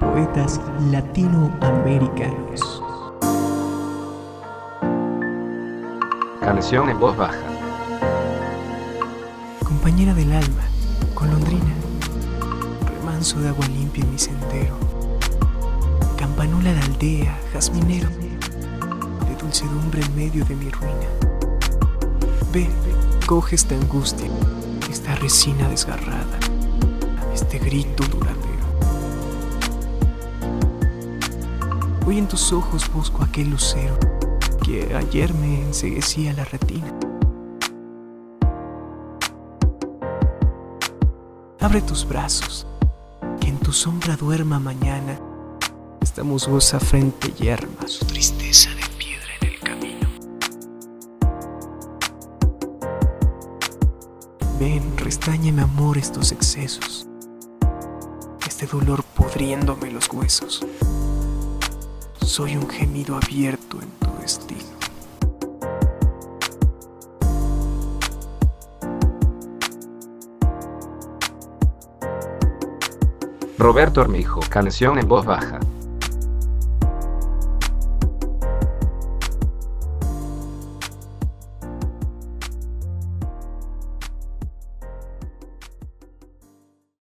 Poetas latinoamericanos. Canción en voz baja. Compañera del alma, golondrina. Remanso de agua limpia en mi sendero. Campanula de aldea, jazminero. De dulcedumbre en medio de mi ruina. Ve, coge esta angustia, esta resina desgarrada, este grito duradero. Hoy en tus ojos busco aquel lucero que ayer me enseguecía la retina. Abre tus brazos, que en tu sombra duerma mañana esta musgosa frente yerma su tristeza de piedra en el camino. Ven, amor estos excesos, este dolor podriéndome los huesos. Soy un gemido abierto en tu destino. Roberto Armijo, canción en voz baja.